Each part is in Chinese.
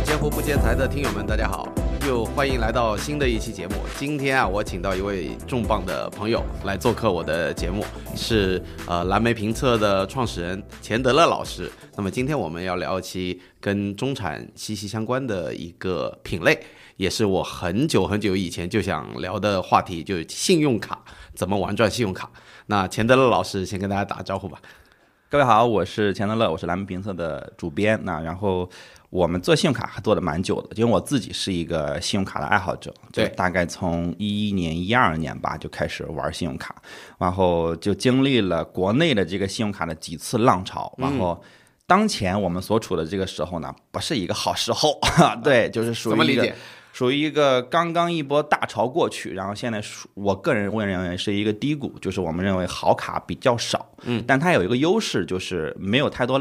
Hello，截胡不见财的听友们，大家好，又欢迎来到新的一期节目。今天啊，我请到一位重磅的朋友来做客我的节目，是呃蓝莓评测的创始人钱德勒老师。那么今天我们要聊一期跟中产息息相关的一个品类，也是我很久很久以前就想聊的话题，就是信用卡怎么玩转信用卡。那钱德勒老师先跟大家打个招呼吧。各位好，我是钱德勒，我是蓝莓评测的主编。那然后我们做信用卡还做的蛮久的，因为我自己是一个信用卡的爱好者，对就大概从一一年、一二年吧就开始玩信用卡，然后就经历了国内的这个信用卡的几次浪潮，然后。当前我们所处的这个时候呢，不是一个好时候，对，就是属于怎么理解？属于一个刚刚一波大潮过去，然后现在属我个人会认为是一个低谷，就是我们认为好卡比较少，嗯，但它有一个优势就是没有太多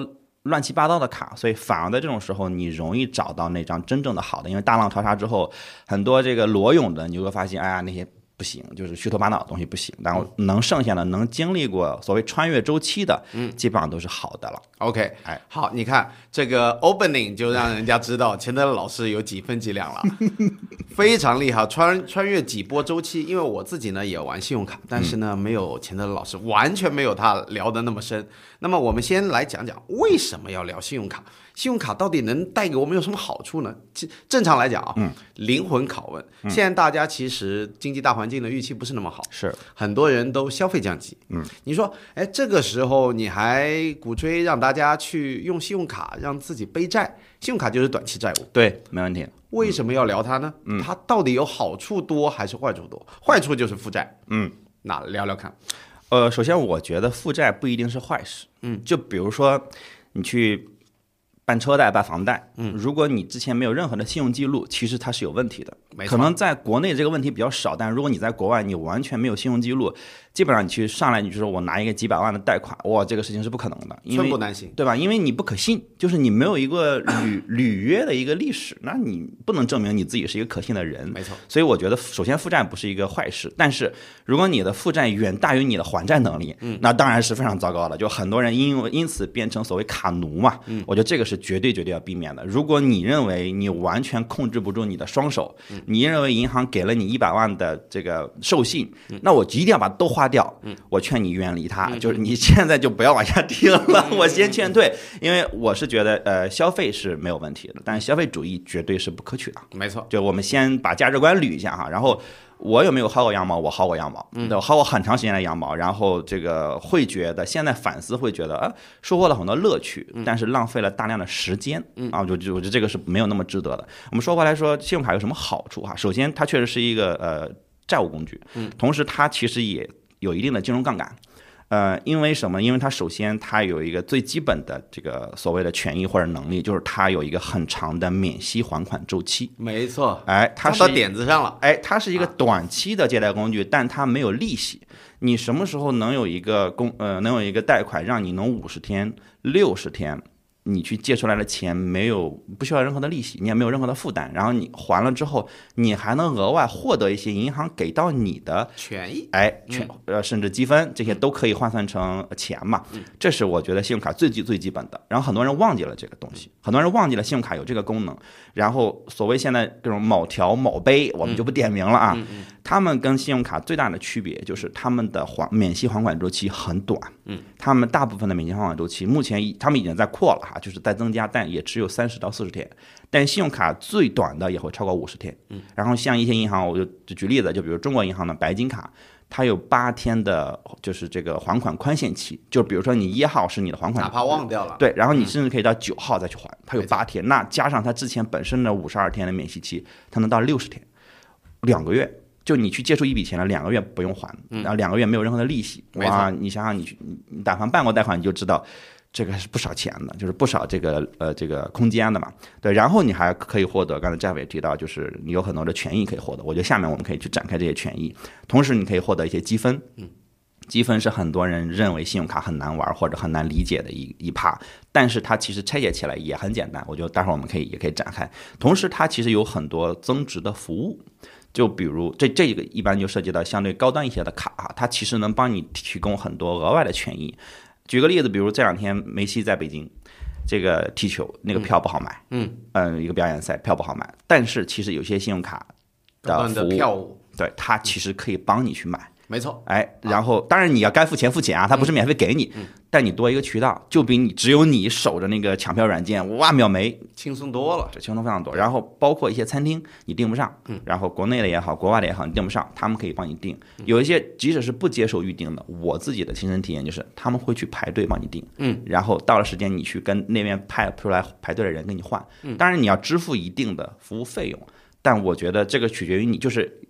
乱七八糟的卡，所以反而在这种时候你容易找到那张真正的好的，因为大浪淘沙之后，很多这个裸泳的你就会发现，哎呀那些。不行，就是虚头巴脑的东西不行，然后能剩下的能经历过所谓穿越周期的，嗯，基本上都是好的了。OK，哎，好，你看这个 opening 就让人家知道钱德勒老师有几分几两了，非常厉害，穿穿越几波周期。因为我自己呢也玩信用卡，但是呢没有钱德勒老师，完全没有他聊的那么深。那么我们先来讲讲为什么要聊信用卡，信用卡到底能带给我们有什么好处呢？其正常来讲啊，嗯灵魂拷问。现在大家其实经济大环境的预期不是那么好，是，很多人都消费降级。嗯，你说，哎，这个时候你还鼓吹让大家去用信用卡，让自己背债，信用卡就是短期债务，对，没问题。为什么要聊它呢？嗯，它到底有好处多还是坏处多？坏处就是负债。嗯，那聊聊看。呃，首先我觉得负债不一定是坏事。嗯，就比如说你去办车贷、办房贷，嗯，如果你之前没有任何的信用记录，其实它是有问题的。没错可能在国内这个问题比较少，但如果你在国外，你完全没有信用记录，基本上你去上来你就说我拿一个几百万的贷款，哇，这个事情是不可能的，因为寸步难行。对吧？因为你不可信，就是你没有一个履 履约的一个历史，那你不能证明你自己是一个可信的人。没错，所以我觉得，首先负债不是一个坏事，但是如果你的负债远大于你的还债能力，嗯，那当然是非常糟糕的。就很多人因为因此变成所谓卡奴嘛，嗯，我觉得这个是绝对绝对要避免的。如果你认为你完全控制不住你的双手，你认为银行给了你一百万的这个授信，那我一定要把它都花掉，嗯，我劝你远离它，就是你现在就不要往下听了，我先劝退，因为我是觉得，呃，消费是没有问题的，但是消费主义绝对是不可取的。没错。就我们先把价值观捋一下哈，然后我有没有薅过羊毛？我薅过羊毛，嗯，我薅过很长时间的羊毛，然后这个会觉得现在反思会觉得啊，收获了很多乐趣，但是浪费了大量的时间，嗯啊，就就我觉得这个是没有那么值得的。我们说回来说，信用卡有什么好处哈？首先，它确实是一个呃债务工具，嗯，同时它其实也有一定的金融杠杆。呃，因为什么？因为它首先它有一个最基本的这个所谓的权益或者能力，就是它有一个很长的免息还款周期。没错，哎，它说到点子上了。哎，它是一个短期的借贷工具，但它没有利息。你什么时候能有一个公呃能有一个贷款，让你能五十天、六十天，你去借出来的钱没有不需要任何的利息，你也没有任何的负担，然后你还了之后，你还能额外获得一些银行给到你的权益，哎，权呃甚至积分这些都可以换算成钱嘛，这是我觉得信用卡最基最基本的。然后很多人忘记了这个东西，很多人忘记了信用卡有这个功能。然后所谓现在这种某条某杯，我们就不点名了啊，他们跟信用卡最大的区别就是他们的还免息还款周期很短，嗯，他们大部分的免息还款周期目前他们已经在扩了哈，就是在增加，但也只有三十到四十天。但信用卡最短的也会超过五十天，嗯，然后像一些银行，我就就举例子，就比如中国银行的白金卡，它有八天的，就是这个还款宽限期，就比如说你一号是你的还款，哪怕忘掉了，对，然后你甚至可以到九号再去还，它有八天，那加上它之前本身的五十二天的免息期，它能到六十天，两个月。就你去借出一笔钱了，两个月不用还，然后两个月没有任何的利息，哇！你想想你去，你你但凡办过贷款，你就知道这个是不少钱的，就是不少这个呃这个空间的嘛。对，然后你还可以获得，刚才 Jeff 也提到，就是你有很多的权益可以获得。我觉得下面我们可以去展开这些权益，同时你可以获得一些积分，嗯。积分是很多人认为信用卡很难玩或者很难理解的一一趴，但是它其实拆解起来也很简单。我觉得待会儿我们可以也可以展开。同时，它其实有很多增值的服务，就比如这这个一般就涉及到相对高端一些的卡哈，它其实能帮你提供很多额外的权益。举个例子，比如这两天梅西在北京，这个踢球那个票不好买，嗯。嗯，一个表演赛票不好买，但是其实有些信用卡的服务，票务，对它其实可以帮你去买。没错，哎，然后当然你要该付钱付钱啊，它不是免费给你，但你多一个渠道，就比你只有你守着那个抢票软件，哇秒没，轻松多了。这轻松非常多。然后包括一些餐厅你订不上，嗯然后国内的也好，国外的也好，你订不上，他们可以帮你订。有一些即使是不接受预订的，我自己的亲身体验就是他们会去排队帮你订，嗯，然后到了时间你去跟那边派出来排队的人跟你换。当然你要支付一定的服务费用，但我觉得这个取决于你，就是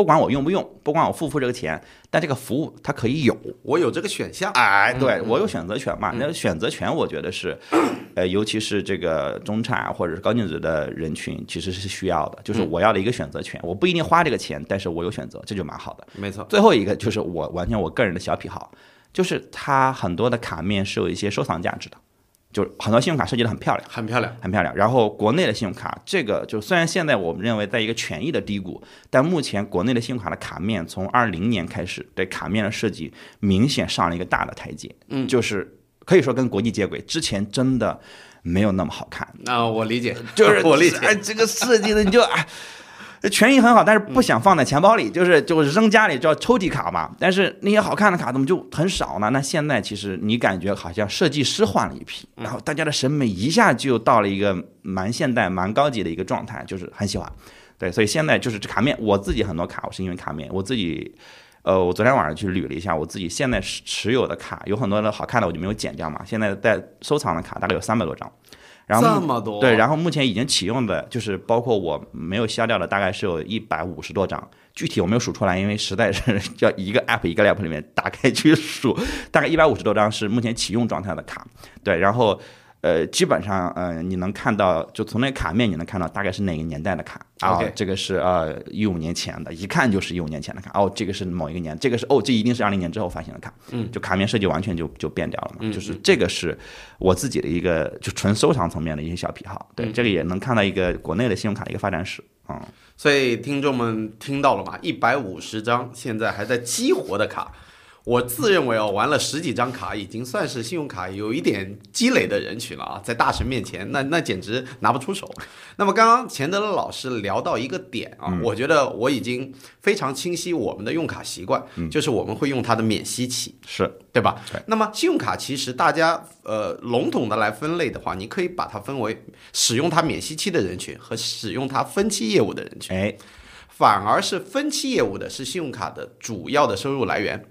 不管我用不用，不管我付不付这个钱，但这个服务它可以有。我有这个选项，哎，对我有选择权嘛？那选择权，我觉得是，呃，尤其是这个中产啊或者是高净值的人群，其实是需要的。就是我要的一个选择权，我不一定花这个钱，但是我有选择，这就蛮好的。没错，最后一个就是我完全我个人的小癖好，就是它很多的卡面是有一些收藏价值的，就是很多信用卡设计的很漂亮。很漂亮。很漂亮。然后国内的信用卡，这个就虽然现在我们认为在一个权益的低谷，但目前国内的信用卡的卡面从二零年开始，对卡面的设计明显上了一个大的台阶，嗯，就是可以说跟国际接轨。之前真的没有那么好看，那我理解，就是 我理解。哎，这个设计的你就哎。权益很好，但是不想放在钱包里，就是就是扔家里叫抽屉卡嘛。但是那些好看的卡怎么就很少呢？那现在其实你感觉好像设计师换了一批，然后大家的审美一下就到了一个蛮现代、蛮高级的一个状态，就是很喜欢。对，所以现在就是这卡面，我自己很多卡我是因为卡面，我自己，呃，我昨天晚上去捋了一下，我自己现在持持有的卡有很多的好看的我就没有剪掉嘛，现在在收藏的卡大概有三百多张。然后这么多，对，然后目前已经启用的，就是包括我没有消掉的，大概是有一百五十多张，具体我没有数出来，因为实在是 要一个 app 一个 app 里面打开去数，大概一百五十多张是目前启用状态的卡，对，然后。呃，基本上，呃，你能看到，就从那卡面你能看到大概是哪个年代的卡啊 OK 这个是呃一五年前的，一看就是一五年前的卡。哦，这个是某一个年，这个是哦，这一定是二零年之后发行的卡。嗯，就卡面设计完全就就变掉了嘛。就是这个是我自己的一个就纯收藏层面的一些小癖好。对，这个也能看到一个国内的信用卡的一个发展史嗯。所以听众们听到了吗？一百五十张现在还在激活的卡，我自认为哦，玩了十几张卡，已经算是信用卡有一点积累的人群了啊，在大神面前，那那简直拿不出手。那么刚刚钱德勒老师聊到一个点啊，我觉得我已经非常清晰我们的用卡习惯，就是我们会用它的免息期。是，对吧？那么信用卡其实大家呃笼统的来分类的话，你可以把它分为使用它免息期的人群和使用它分期业务的人群。哎，反而是分期业务的是信用卡的主要的收入来源，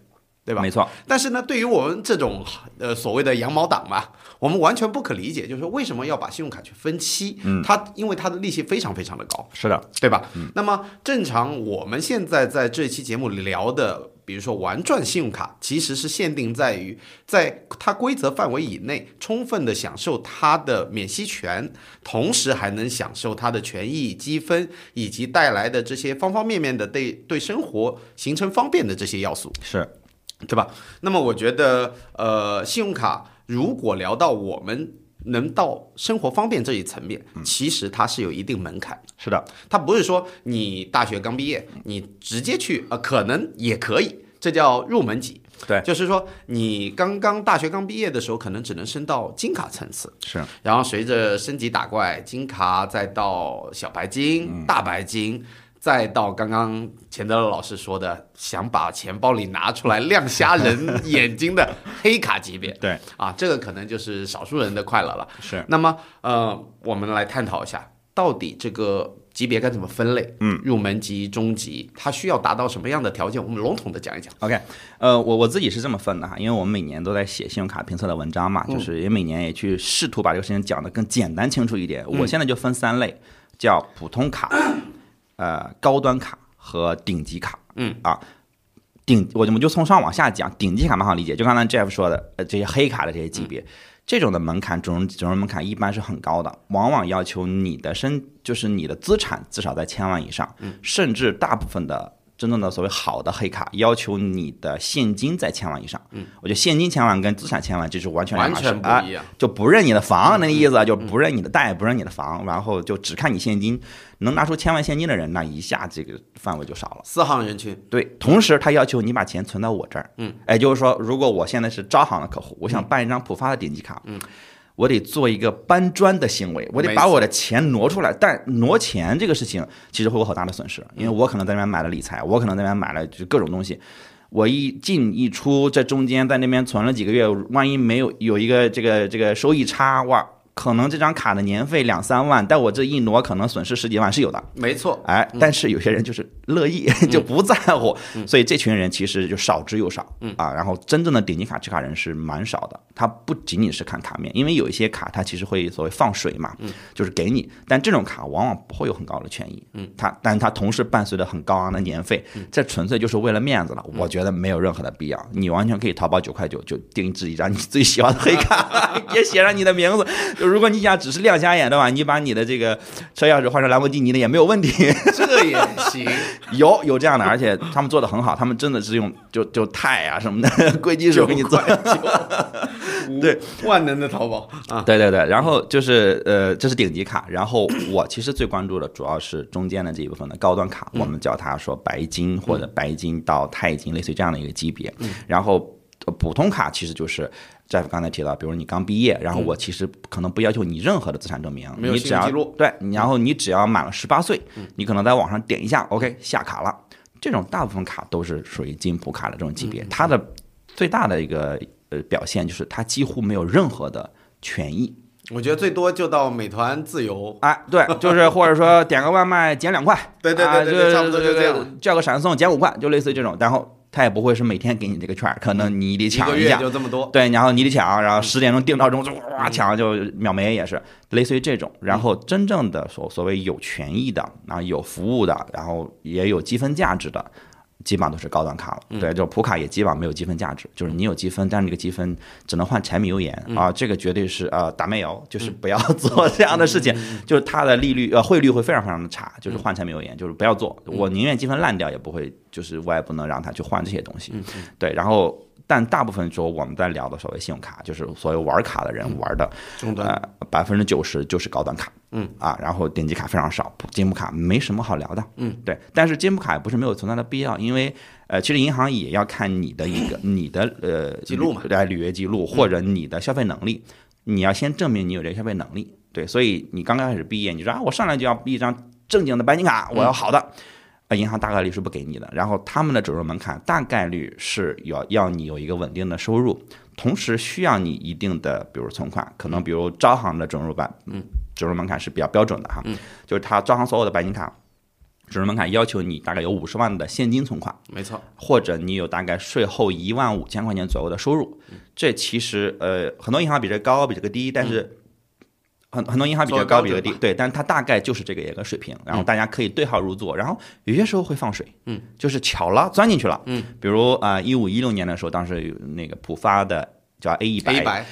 对吧？没错，但是呢，对于我们这种呃所谓的羊毛党嘛，我们完全不可理解，就是说为什么要把信用卡去分期？嗯，它因为它的利息非常非常的高，是的，对吧？那么正常我们现在在这期节目聊的，比如说玩转信用卡，其实是限定在于在它规则范围以内，充分的享受它的免息权，同时还能享受它的权益积分以及带来的这些方方面面的对对生活形成方便的这些要素。是对吧？那么我觉得，呃，信用卡如果聊到我们能到生活方便这一层面，其实它是有一定门槛。是的，它不是说你大学刚毕业，你直接去，呃，可能也可以，这叫入门级。对就是说你刚刚大学刚毕业的时候，可能只能升到金卡层次，是然后随着升级打怪，金卡再到小白金、大白金，再到刚刚钱德勒老师说的，想把钱包里拿出来亮瞎人眼睛的黑卡级别对，啊，这个可能就是少数人的快乐了。是那么呃，我们来探讨一下，到底这个级别该怎么分类？嗯，入门级、中级，它需要达到什么样的条件？我们笼统的讲一讲。OK，呃，我我自己是这么分的哈，因为我们每年都在写信用卡评测的文章嘛，就是也每年也去试图把这个事情讲得更简单清楚一点。我现在就分三类，叫普通卡、呃高端卡和顶级卡。嗯啊。顶，我我们就从上往下讲，顶级卡蛮好理解，就刚才 Jeff 说的，呃，这些黑卡的这些级别，这种的门槛，整容整容门槛一般是很高的，往往要求你的身，就是你的资产至少在千万以上，甚至大部分的真正的所谓好的黑卡，要求你的现金在千万以上。嗯，我觉得现金千万跟资产千万这是完全两完码事不一样。就不认你的房，那个意思啊，就不认你的贷，不认你的房，然后就只看你现金，能拿出千万现金的人，那一下这个范围就少了。四行人群，对，同时他要求你把钱存到我这儿，嗯，也就是说，如果我现在是招行的客户，我想办一张浦发的顶级卡，嗯，我得做一个搬砖的行为，我得把我的钱挪出来。但挪钱这个事情其实会有很大的损失，因为我可能在那边买了理财，我可能在那边买了就各种东西。我一进一出，这中间在那边存了几个月，万一没有有一个这个这个收益差，哇，可能这张卡的年费两三万，但我这一挪，可能损失十几万是有的。没错，哎，但是有些人就是乐意，就不在乎，所以这群人其实就少之又少，啊，然后真正的顶级卡持卡人是蛮少的。他不仅仅是看卡面，因为有一些卡它其实会所谓放水嘛，就是给你，但这种卡往往不会有很高的权益，嗯，它，但它同时伴随着很高昂的年费，这纯粹就是为了面子了。我觉得没有任何的必要，你完全可以淘宝九块九就定制一张你最喜欢的黑卡，也写上你的名字。就如果你想只是亮瞎眼的话，你把你的这个车钥匙换成兰博基尼的也没有问题。这也行。有有这样的，而且他们做的很好，他们真的是用就就钛啊什么的 硅金属给你做。对，万能的淘宝啊，对对对，然后就是呃，这是顶级卡，然后我其实最关注的主要是中间的这一部分的高端卡，我们叫它说白金或者白金到钛金，类似于这样的一个级别。然后呃普通卡其实就是 Jeff 刚才提到，比如你刚毕业，然后我其实可能不要求你任何的资产证明，你只要记录对，然后你只要满了十八岁，你可能在网上点一下，OK 下卡了。这种大部分卡都是属于金普卡的这种级别，它的最大的一个呃表现就是它几乎没有任何的权益。我觉得最多就到美团自由，哎，对，就是或者说点个外卖减两块，对对对对差不多就这样，叫个闪送减五块，就类似于这种。然后他也不会是每天给你这个券儿，可能你得抢一下，就这么多。对，然后你得抢，然后十点钟定闹钟就哇抢就秒没也是类似于这种。然后真正的所所谓有权益的，然后有服务的，然后也有积分价值的。基本上都是高端卡了，对，就普卡也基本上没有积分价值，就是你有积分，但是这个积分只能换柴米油盐啊，这个绝对是呃打煤油，就是不要做这样的事情，就是它的利率呃汇率会非常非常的差，就是换柴米油盐，就是不要做，我宁愿积分烂掉也不会，就是我也不能让他去换这些东西，对，然后但大部分时候我们在聊的所谓信用卡，就是所有玩卡的人玩的，终端。呃，百分之九十就是高端卡，嗯。啊，然后顶级卡非常少，金普卡没什么好聊的，嗯，对，但是金普卡也不是没有存在的必要，因为呃，其实银行也要看你的一个你的呃记录嘛。来，履约记录或者你的消费能力，你要先证明你有这个消费能力，对，所以你刚刚开始毕业，你说啊，我上来就要一张正经的白金卡，我要好的。啊，银行大概率是不给你的，然后他们的准入门槛大概率是要要你有一个稳定的收入，同时需要你一定的，比如存款，可能比如招行的准入版，嗯，准入门槛是比较标准的哈，就是他招行所有的白金卡准入门槛要求你大概有五十万的现金存款，没错，或者你有大概税后一万五千块钱左右的收入，这其实呃很多银行比这高，比这个低，但是很很多银行比较高，比这个低对，但是它大概就是这个一个水平，然后大家可以对号入座，然后有些时候会放水，嗯，就是巧了钻进去了，嗯，比如啊一五一六年的时候，当时有那个浦发的叫 A 一百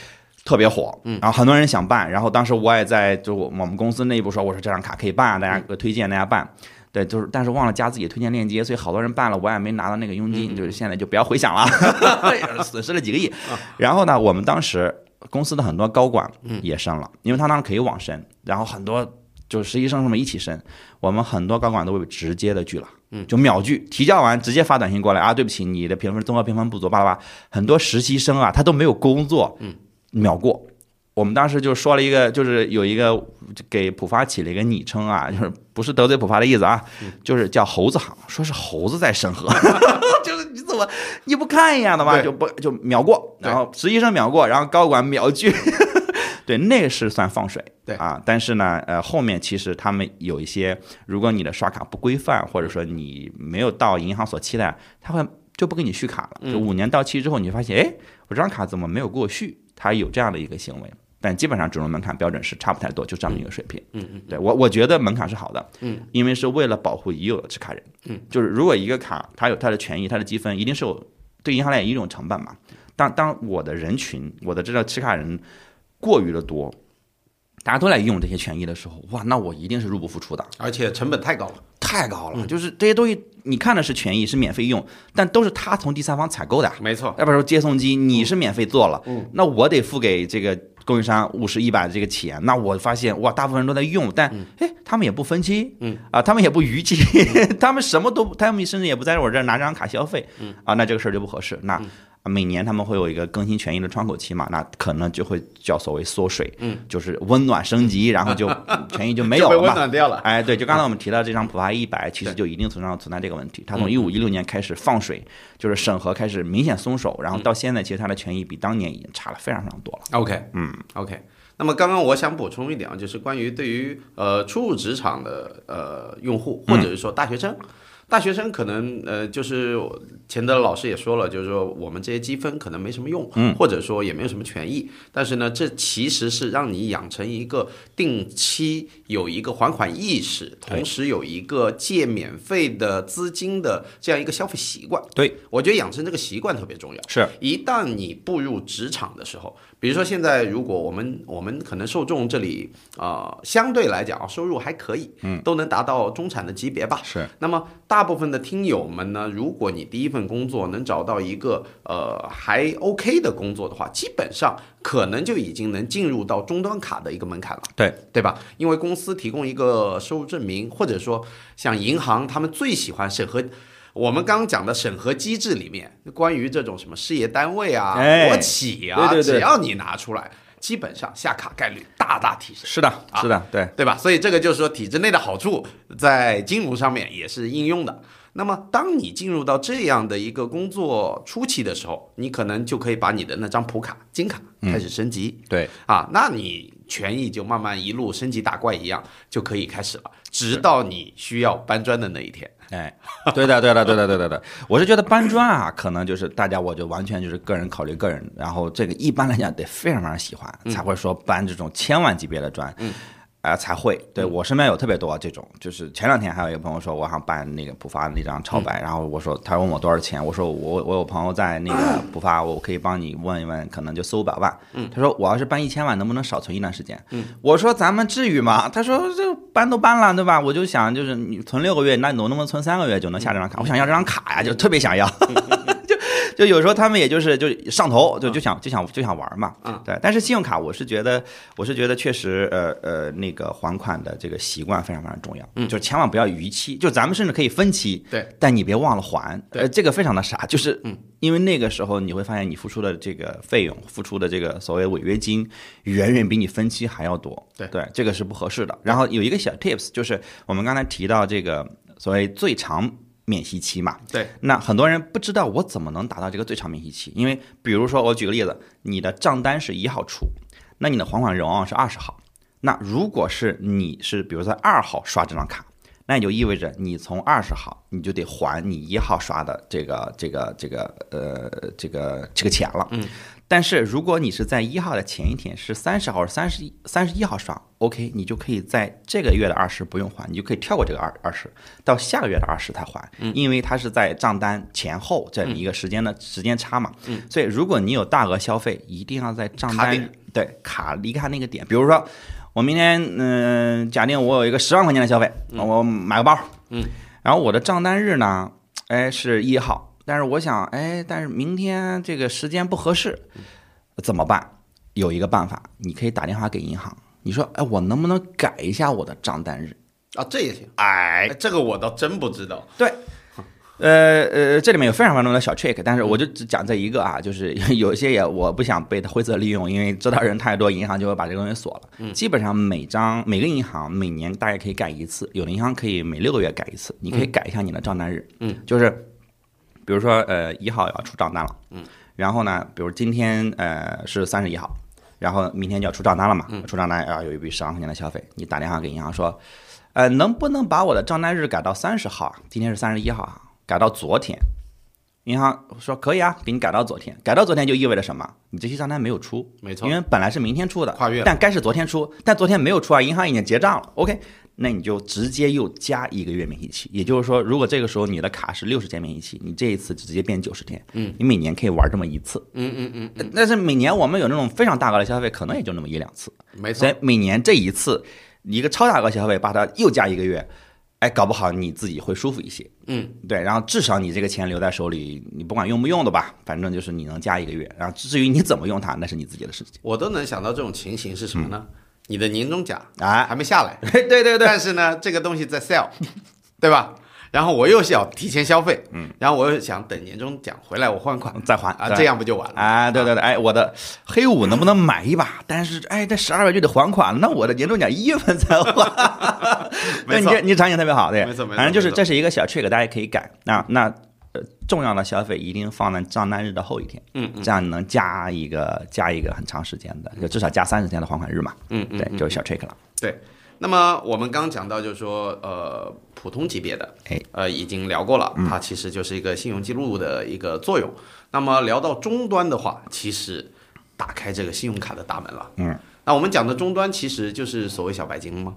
特别火，嗯，然后很多人想办，然后当时我也在就我我们公司内部说，我说这张卡可以办，大家推荐大家办。对，就是，但是忘了加自己推荐链接，所以好多人办了，我也没拿到那个佣金，就是现在就不要回想了，损失了几个亿。然后呢，我们当时公司的很多高管也升了，因为他当时可以网申，然后很多就是实习生什么一起升，我们很多高管都被直接的拒了，就秒拒，提交完直接发短信过来啊，对不起，你的评分综合评分不足，巴拉巴拉。很多实习生啊，他都没有工作，秒过。我们当时就说了一个，就是有一个给浦发起了一个昵称啊，就是不是得罪浦发的意思啊，就是叫猴子行，说是猴子在审核，就是你怎么你不看一眼的吗？就不就秒过，然后实习生秒过，然后高管秒拒，对，那个是算放水，对啊，但是呢，呃，后面其实他们有一些，如果你的刷卡不规范，或者说你没有到银行所期待，他会就不给你续卡了，就五年到期之后，你会发现，哎，我这张卡怎么没有给我续？他有这样的一个行为。但基本上准入门槛标准是差不太多，就这么一个水平。嗯嗯，对我我觉得门槛是好的。嗯，因为是为了保护已有的持卡人。嗯，就是如果一个卡它有它的权益、它的积分，一定是有对银行来讲一种成本嘛。当当我的人群，我的这个持卡人过于的多，大家都来用这些权益的时候，哇，那我一定是入不敷出的。而且成本太高了。太高了，就是这些东西，你看的是权益是免费用，但都是他从第三方采购的，没错，要不然说接送机你是免费做了，嗯，那我得付给这个供应商五十一百的这个钱，那我发现哇，大部分人都在用，但哎，他们也不分期，嗯。啊，他们也不逾期，他们什么都，他们甚至也不在我这儿拿这张卡消费，嗯。啊，那这个事儿就不合适，那。每年他们会有一个更新权益的窗口期嘛，那可能就会叫所谓缩水，嗯，就是温暖升级，然后就 权益就没有了嘛。暖掉了。哎，对，就刚才 我们提到这张普发一百，其实就一定程度上存在这个问题。它从一五一六年开始放水，就是审核开始明显松手，然后到现在，其实它的权益比当年已经差了非常非常多了。OK，嗯，OK。那么刚刚我想补充一点啊，就是关于对于呃初入职场的呃用户，或者是说大学生。大学生可能呃，就是钱德老师也说了，就是说我们这些积分可能没什么用，嗯，或者说也没有什么权益。但是呢，这其实是让你养成一个定期有一个还款意识，同时有一个借免费的资金的这样一个消费习惯。对，我觉得养成这个习惯特别重要。是一旦你步入职场的时候，比如说现在，如果我们我们可能受众这里啊、呃相对来讲啊收入还可以，嗯，都能达到中产的级别吧。是。那么大部分的听友们呢，如果你第一份工作能找到一个呃还 OK 的工作的话，基本上可能就已经能进入到终端卡的一个门槛了。对，对吧？因为公司提供一个收入证明，或者说像银行，他们最喜欢审核。我们刚刚讲的审核机制里面，关于这种什么事业单位啊、哎国企啊，对对对只要你拿出来，基本上下卡概率大大提升。是的，是的，对，对吧？所以这个就是说体制内的好处，在金融上面也是应用的。那么，当你进入到这样的一个工作初期的时候，你可能就可以把你的那张普卡、金卡开始升级。对，啊，那你权益就慢慢一路升级打怪一样就可以开始了，直到你需要搬砖的那一天。哎，对的，对的，对的，对的，对的。我是觉得搬砖啊，可能就是大家，我就完全就是个人考虑个人，然后这个一般来讲得非常非常喜欢，才会说搬这种千万级别的砖。嗯。啊、才会。对我身边有特别多这种，就是前两天还有一个朋友说，我想办那个浦发的那张超白，然后我说，他问我多少钱，我说我我有朋友在那个 浦发，我可以帮你问一问，可能就四五百万。嗯，他说我要是办一千万，能不能少存一段时间？嗯，我说咱们至于吗？他说这搬都搬了，对吧？我就想就是你存六个月，那你能不能存三个月就能下这张卡？我想要这张卡呀，就特别想要。就有时候他们也就是就上头，就就想就想就想玩嘛，嗯，对。但是信用卡，我是觉得我是觉得确实，呃呃，那个还款的这个习惯非常非常重要，嗯，就是千万不要逾期，就咱们甚至可以分期，对，但你别忘了还，对呃，这个非常的傻，就是，嗯，因为那个时候你会发现你付出的这个费用，付出的这个所谓违约金，远远比你分期还要多，对对，这个是不合适的。然后有一个小 tips，就是我们刚才提到这个所谓最长免息期嘛，对，那很多人不知道我怎么能达到这个最长免息期，因为比如说我举个例子，你的账单是一号出，那你的还款日往往是二十号。那如果是你是比如在二号刷这张卡，那也就意味着你从二十号你就得还你一号刷的这个这个这个呃这个这个钱了。嗯。但是如果你是在一号的前一天是三十号三十一三十一号刷，OK，你就可以在这个月的二十不用还，你就可以跳过这个二二十，到下个月的二十才还，因为它是在账单前后这么一个时间的时间差嘛。嗯。所以如果你有大额消费，一定要在账单卡对卡离开那个点，比如说我明天嗯、假定我有一个十万块钱的消费，我买个包，嗯，然后我的账单日呢，哎是一号，但是我想哎，但是明天这个时间不合适，怎么办？有一个办法，你可以打电话给银行，你说哎，我能不能改一下我的账单日？啊，这也行。哎哎，，这个我倒真不知道。对，呃呃，这里面有非常非常多的小 trick，但是我就只讲这一个啊，就是 有一些也我不想被灰色利用，因为知道人太多，银行就会把这个东西锁了。基本上每张每个银行每年大概可以改一次，有的银行可以每六个月改一次，你可以改一下你的账单日。嗯，就是比如说呃一号要出账单了，嗯，然后呢，比如今天呃是三十一号。然后明天就要出账单了嘛，出账单要有一笔十万块钱的消费，你打电话给银行说，呃，能不能把我的账单日改到三十号啊？今天是三十一号啊，改到昨天。银行说可以啊，给你改到昨天。改到昨天就意味着什么？你这期账单没有出，没错因为本来是明天出的，跨越但该是昨天出，但昨天没有出啊，银行已经结账了。OK，那你就直接又加一个月免息期。也就是说，如果这个时候你的卡是六十天免息期，你这一次直接变九十天，嗯，你每年可以玩这么一次。嗯嗯嗯，呃但是每年我们有那种非常大额的消费，可能也就那么一两次。没错所以。每年这一次，你一个超大额消费，把它又加一个月，哎，搞不好你自己会舒服一些。嗯，对，然后至少你这个钱留在手里，你不管用不用的吧，反正就是你能加一个月。然后至于你怎么用它，那是你自己的事情。我都能想到这种情形是什么呢？你的年终奖啊，还没下来，对对对对，但是呢，这个东西在 sell，对吧？然后我又想提前消费，嗯，然后我又想等年终奖回来我还款再还啊，这样不就完了？哎，对对对，哎，我的黑五能不能买一把？但是哎，这十二月就得还款，那我的年终奖一月份才还。没错对你这你场景特别好，对，没错没错反正就是这是一个小 trick，大家可以改。那那呃，重要的消费一定放在账单日的后一天，嗯这样能加一个加一个很长时间的，就至少加三十天的还款日嘛。嗯嗯对，就是小 trick 了。对，那么我们刚讲到，就是说，呃，普通级别的，哎，呃，已经聊过了，它其实就是一个信用记录的一个作用。那么聊到终端的话，其实打开这个信用卡的大门了。嗯，那我们讲的终端其实就是所谓小白金吗？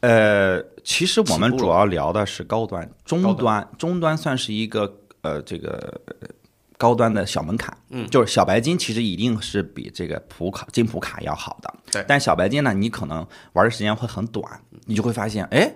呃，其实我们主要聊的是高端，中高端，中端算是一个呃这个呃高端的小门槛，嗯，就是小白金其实一定是比这个普卡金普卡要好的，对。但小白金呢，你可能玩的时间会很短，你就会发现，哎，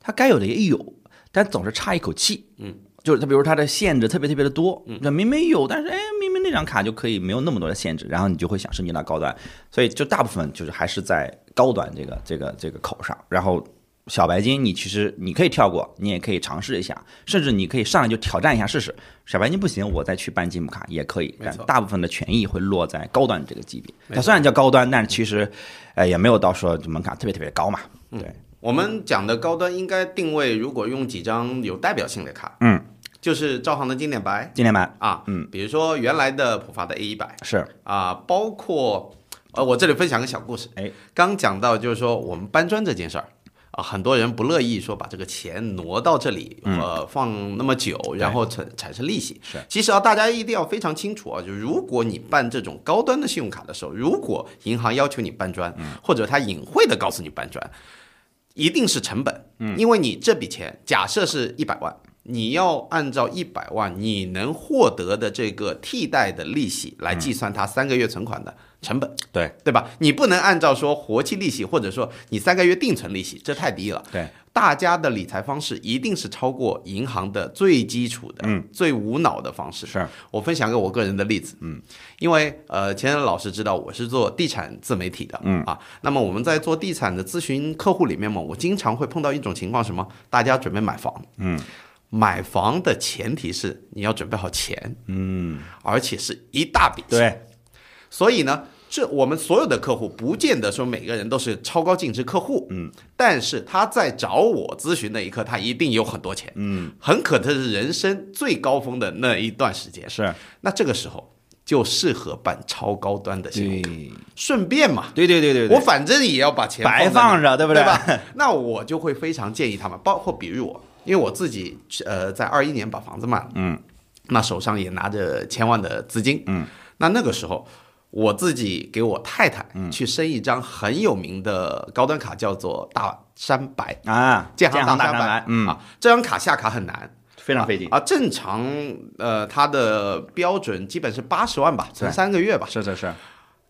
它该有的也有，但总是差一口气，嗯。就是它，比如它的限制特别特别的多，那明明有，但是哎，明明那张卡就可以没有那么多的限制，然后你就会想升级到高端，所以就大部分就是还是在高端这个这个这个口上，然后小白金你其实你可以跳过，你也可以尝试一下，甚至你可以上来就挑战一下试试。小白金不行，我再去办金姆卡也可以，但大部分的权益会落在高端这个级别。它虽然叫高端，但是其实，呃，也没有到说门槛特别特别高嘛。对，我们讲的高端应该定位，如果用几张有代表性的卡，嗯，就是招行的经典白经典白啊，嗯，比如说原来的浦发的 A 一百是啊，包括呃，我这里分享个小故事，哎，刚讲到就是说我们搬砖这件事儿。啊，很多人不乐意说把这个钱挪到这里，呃，放那么久，然后产产生利息。是，其实啊，大家一定要非常清楚啊，就如果你办这种高端的信用卡的时候，如果银行要求你搬砖，或者他隐晦的告诉你搬砖，一定是成本，嗯，因为你这笔钱假设是一百万，你要按照一百万你能获得的这个替代的利息来计算它三个月存款的成本，对。对吧？你不能按照说活期利息，或者说你三个月定存利息，这太低了。对，大家的理财方式一定是超过银行的最基础的、嗯。最无脑的方式。是。我分享个我个人的例子，嗯，因为呃，钱老师知道我是做地产自媒体的，嗯。啊，那么我们在做地产的咨询客户里面嘛，我经常会碰到一种情况，什么？大家准备买房，嗯，买房的前提是你要准备好钱，嗯，而且是一大笔钱，对，所以呢，这我们所有的客户不见得说每个人都是超高净值客户，嗯，但是他在找我咨询那一刻，他一定有很多钱，嗯，很可能是人生最高峰的那一段时间。是，那这个时候就适合办超高端的信用卡，顺便嘛。对对对对对，我反正也要把钱白放放着，对不对吧？那我就会非常建议他们，包括比如我，因为我自己呃在二一年把房子卖了，嗯，那手上也拿着千万的资金，嗯，那那个时候我自己给我太太嗯去申一张很有名的高端卡，叫做大山白。啊，建行行大山白，嗯，啊，这张卡下卡很难，非常费劲，啊。正常呃，它的标准基本是八十万吧，存三个月吧。是是是，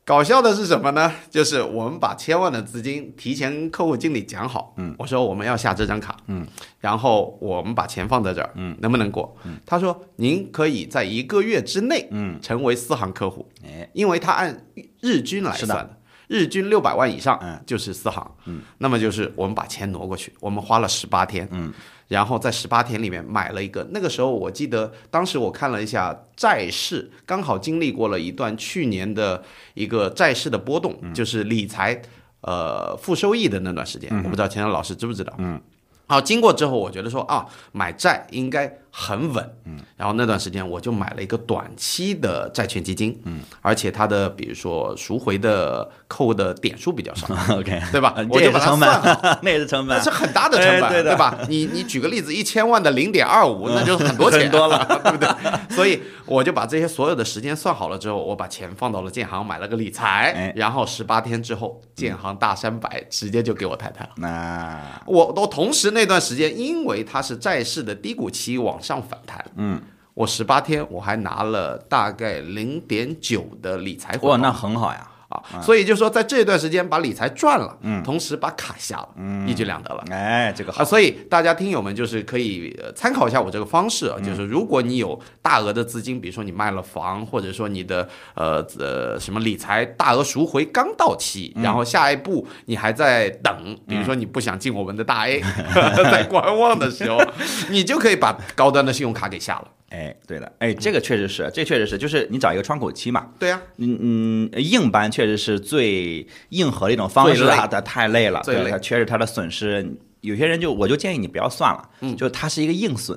搞笑的是什么呢？就是我们把千万的资金提前跟客户经理讲好，嗯，我说我们要下这张卡，嗯，然后我们把钱放在这儿，嗯，能不能过？嗯，他说您可以在一个月之内，嗯，成为四行客户，哎，因为他按日均来算的。日均六百万以上，嗯。就是四行，嗯，那么就是我们把钱挪过去，我们花了十八天，嗯，然后在十八天里面买了一个，那个时候我记得当时我看了一下债市，刚好经历过了一段去年的一个债市的波动，就是理财呃负收益的那段时间，我不知道钱江老师知不知道，嗯。好，经过之后，我觉得说啊，买债应该很稳，嗯，然后那段时间我就买了一个短期的债券基金，嗯，而且它的比如说赎回的扣的点数比较少，OK，对吧？呃我就把它算好本，那也是成本。那，是很大的成本，哎对的。吧？你你举个例子，一千万的零点二五，那就是很多钱，很多了，对不对？所以我就把这些所有的时间算好了之后，我把钱放到了建行买了个理财哎，然后十八天之后，建行大三百直接就给我太太了。那。我都同时那段时间，因为它是债市的低谷期往上反弹，嗯，我十八天我还拿了大概零点九的理财回报。哇，那很好呀，啊。所以就说在这段时间把理财赚了，嗯，同时把卡下了，嗯，一举两得了。哎，这个好啊，，所以大家听友们就是可以呃参考一下我这个方式啊，嗯就是如果你有大额的资金，比如说你卖了房，或者说你的呃呃什么理财大额赎回刚到期，嗯然后下一步你还在等，比如说你不想进我们的大 A，在观望的时候，你就可以把高端的信用卡给下了。哎，对的，哎，这个确实是，这确实是，就是你找一个窗口期嘛，对呀、嗯嗯，硬搬确实是最硬核的一种方式太累了，对它确实它的损失。有些人就我就建议你不要算了，嗯就它是一个硬损，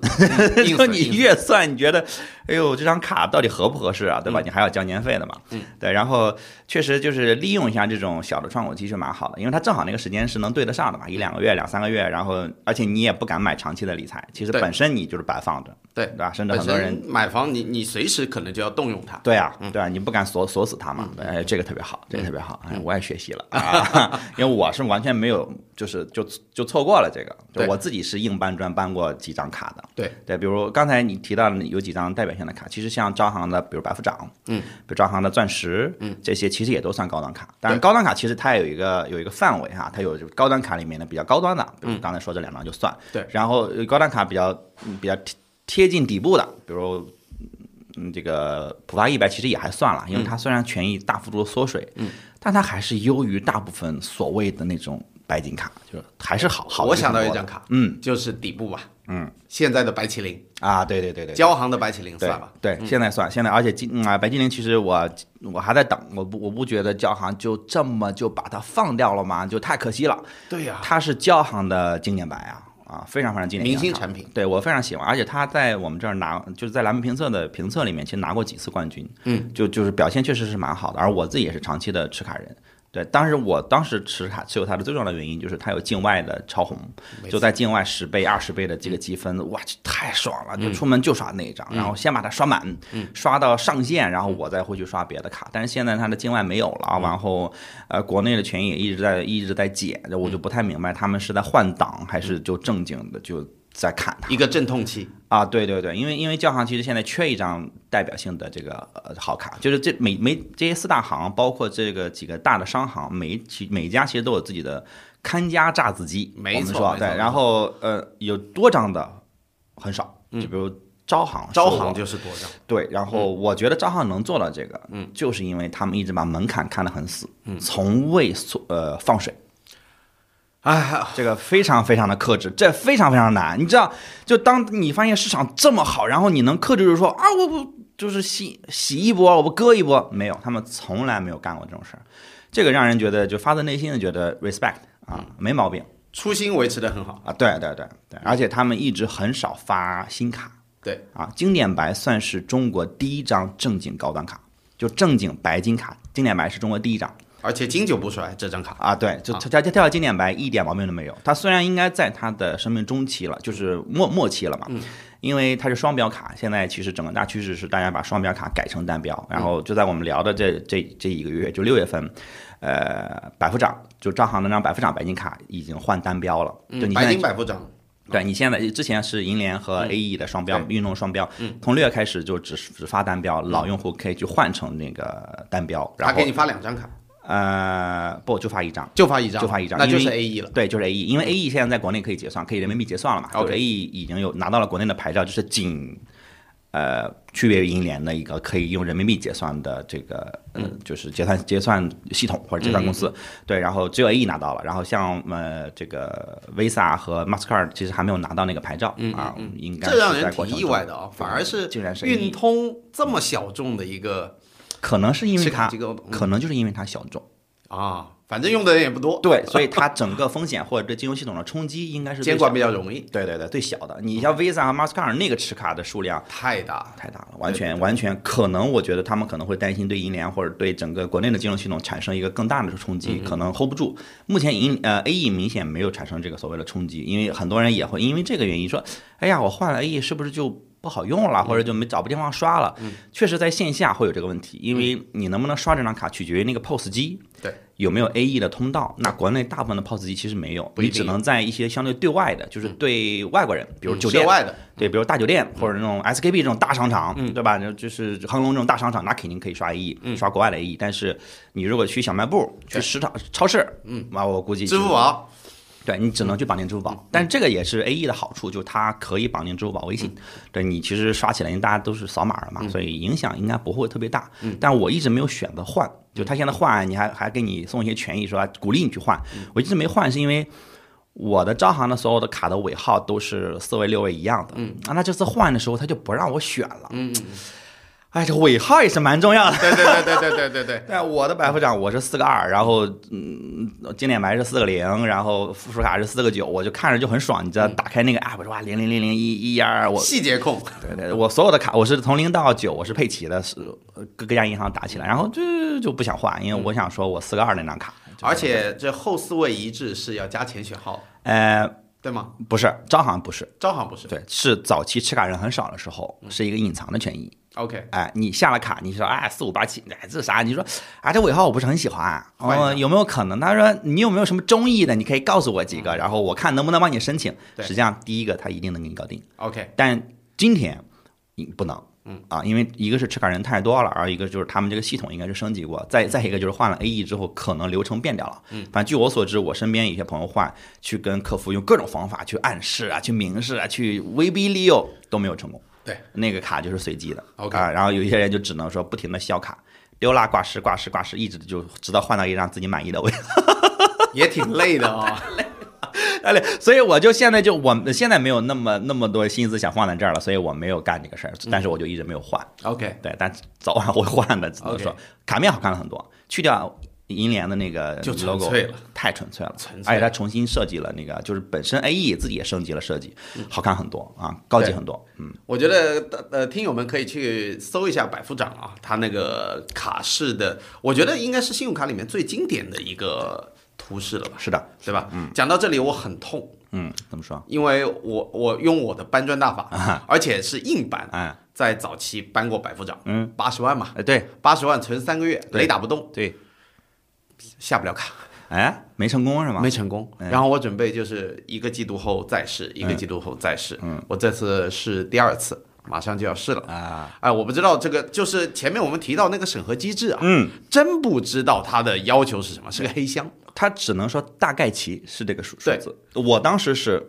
你损硬损 越算，你觉得，哎呦，这张卡到底合不合适啊？对吧？你还要交年费的嘛，嗯，对。然后确实就是利用一下这种小的窗口期是蛮好的，因为它正好那个时间是能对得上的嘛，一两个月、两三个月，然后而且你也不敢买长期的理财，其实本身你就是摆放着，对对吧？甚至很多人买房你你随时可能就要动用它。对啊，嗯对啊，你不敢锁锁死它嘛？哎，这个特别好，这个特别好，哎，我也学习了啊，因为我是完全没有，就是就就错过了这个，就对。我自己是硬搬砖搬过几张卡的，对。对，比如刚才你提到的有几张代表性的卡，其实像招行的，比如百富长，嗯，比如招行的钻石，嗯，这些其实也都算高端卡。但是，高端卡其实它有一个有一个范围哈，它有就高端卡里面的比较高端的，比如刚才说这两张就算，嗯对。然后呃高端卡比较嗯比较贴贴近底部的，比如。嗯，这个浦发一百其实也还算了，因为它虽然权益大幅度缩水，嗯，但它还是优于大部分所谓的那种白金卡，就是还是好好的我想到一张卡，嗯。就是底部吧，嗯，现在的白麒麟，啊，对对对对，交行的白麒麟算吧。对，现在算现在，而且金嗯啊，白精灵其实我我还在等，我不我不觉得交行就这么就把它放掉了吗？就太可惜了。对呀、它是交行的经典白啊啊，非常非常经典明星产品。对我非常喜欢，而且他在我们这儿拿，就是在蓝莓评测的评测里面，其实拿过几次冠军，嗯，就就是表现确实是蛮好的。而我自己也是长期的持卡人，对，当时我当时持卡持有它的最重要的原因就是它有境外的超红，就在境外十倍、二十倍的这个积分，哇，这太爽了！就出门就刷那一张，然后先把它刷满，刷到上限，然后我再会去刷别的卡。但是现在它的境外没有了，然后呃，国内的权益也一直在一直在减，我就不太明白他们是在换挡还是就正经的就在砍它。一个阵痛期，啊，对对对，因为因为交行其实现在缺一张代表性的这个呃好卡，就是这每每这些四大行，包括这个几个大的商行，每每一家其实都有自己的看家榨子机，没错说对，然后呃有多张的很少，就比如招行，招行就是多张。对，然后我觉得招行能做到这个，嗯，就是因为他们一直把门槛看得很死，嗯，从未缩呃放水。哎，这个非常非常的克制，这非常非常难。你知道，就当你发现市场这么好，然后你能克制住说啊，我不就是洗洗一波，我不割一波，没有，他们从来没有干过这种事儿。这个让人觉得就发自内心的觉得 respect 啊，没毛病初心维持的很好。啊，对对对对，而且他们一直很少发新卡对，啊，经典白算是中国第一张正经高端卡，就正经白金卡，经典白是中国第一张。而且经久不衰这张卡，啊，对，就它它它跳经典白一点毛病都没有。它虽然应该在它的生命中期了，就是末末期了嘛，因为它是双标卡，现在其实整个大趋势是大家把双标卡改成单标，然后就在我们聊的这这这一个月，就六月份，呃，百富长就招行那张百富长白金卡已经换单标了，就嗯，白金百富长，对你现在之前是银联和 A E 的双标，运动双标，从六月开始就只只发单标，老用户可以去换成那个单标，然后他给你发两张卡，呃不就发一张。就发一张，就发一张那就是 A E 了。对，就是 A E，因为 A E 现在在国内可以结算，可以人民币结算了嘛。就 OK A E 已经有拿到了国内的牌照，就是仅呃区别于银联的一个可以用人民币结算的这个呃，嗯就是结算结算系统或者结算公司。对，然后只有 A E 拿到了，然后像呃这个 Visa 和 Mastercard 其实还没有拿到那个牌照啊，应该嗯这让人挺意外的啊，反而是竟然是运通这么小众的一个可能是因为它可能就是因为它小众，啊，反正用的人也不多，对，所以它整个风险或者对金融系统的冲击应该是监管比较容易，对对对，最小的。你像 Visa 和 Mastercard 那个持卡的数量太大。太大了，完全完全可能，我觉得他们可能会担心对银联或者对整个国内的金融系统产生一个更大的冲击，可能 hold 不住。目前银呃 A E 明显没有产生这个所谓的冲击，因为很多人也会因为这个原因说，哎呀，我换了 A E 是不是就不不好用了，或者就没找不地方刷了。确实在线下会有这个问题，因为你能不能刷这张卡取决于那个 POS 机。对。有没有 AE 的通道？那国内大部分的 POS 机其实没有，你只能在一些相对对外的，就是对外国人，比如酒店外的，对，比如大酒店或者那种 SKP 这种大商场，对吧？就是恒隆这种大商场，那肯定可以刷 AE，刷国外的 AE。但是你如果去小卖部、去市场、超市，嗯，那我估计支付宝。对你只能去绑定支付宝，但这个也是 A E 的好处，就是它可以绑定支付宝、微信。对你其实刷起来，因为大家都是扫码的嘛，所以影响应该不会特别大。但我一直没有选择换，就他现在换，你还还给你送一些权益，是吧鼓励你去换。我一直没换，是因为我的招行的所有的卡的尾号都是四位六位一样的。嗯，啊，那这次换的时候他就不让我选了。嗯。哎，这尾号也是蛮重要的。对对对对对对对对。对，我的百夫长我是四个二，然后嗯，经典白是四个零，然后附属卡是四个九，我就看着就很爽。你知道，打开那个 app 说哇，零零零零一一二，我细节控。对对，我所有的卡我是从零到九，我是配齐的，是各各家银行打起来，然后就就不想换，因为我想说我四个二那张卡。而且这后四位一致是要加钱选号。呃，对吗？不是，招行不是，招行不是。对，是早期持卡人很少的时候，是一个隐藏的权益。OK，哎，你下了卡，你说哎四五八七，哎这啥？你说啊这尾号我不是很喜欢，啊哦有没有可能？他说你有没有什么中意的？你可以告诉我几个，然后我看能不能帮你申请。实际上第一个他一定能给你搞定。OK，但今天你不能，嗯啊，因为一个是持卡人太多了，而一个就是他们这个系统应该是升级过，再再一个就是换了 AE 之后可能流程变掉了。嗯，反正据我所知，我身边有些朋友换，去跟客服用各种方法去暗示啊，去明示啊，去威逼利诱都没有成功。对，那个卡就是随机的，OK，然后有一些人就只能说不停的消卡，丢啦挂失挂失挂失，一直就直到换到一张自己满意的位，也挺累的啊，累，累，所以我就现在就我现在没有那么那么多心思想放在这儿了，所以我没有干这个事儿，但是我就一直没有换，OK，对，但早晚会换的，只能说卡面好看了很多，去掉。银联的那个 logo 太纯粹了，而且它重新设计了那个，就是本身 AE 自己也升级了设计，好看很多啊，高级很多。嗯，我觉得呃，听友们可以去搜一下百夫长啊，他那个卡式的，我觉得应该是信用卡里面最经典的一个图示了吧？是的，对吧？嗯，讲到这里我很痛。嗯，怎么说？因为我我用我的搬砖大法，而且是硬搬，在早期搬过百夫长，嗯，八十万嘛，哎，对，八十万存三个月，雷打不动，对。下不了卡，哎，没成功是吗？没成功。然后我准备就是一个季度后再试，一个季度后再试。嗯，我这次是第二次，马上就要试了啊！哎，我不知道这个就是前面我们提到那个审核机制啊，嗯，真不知道它的要求是什么，是个黑箱。它只能说大概其是这个数数字。我当时是，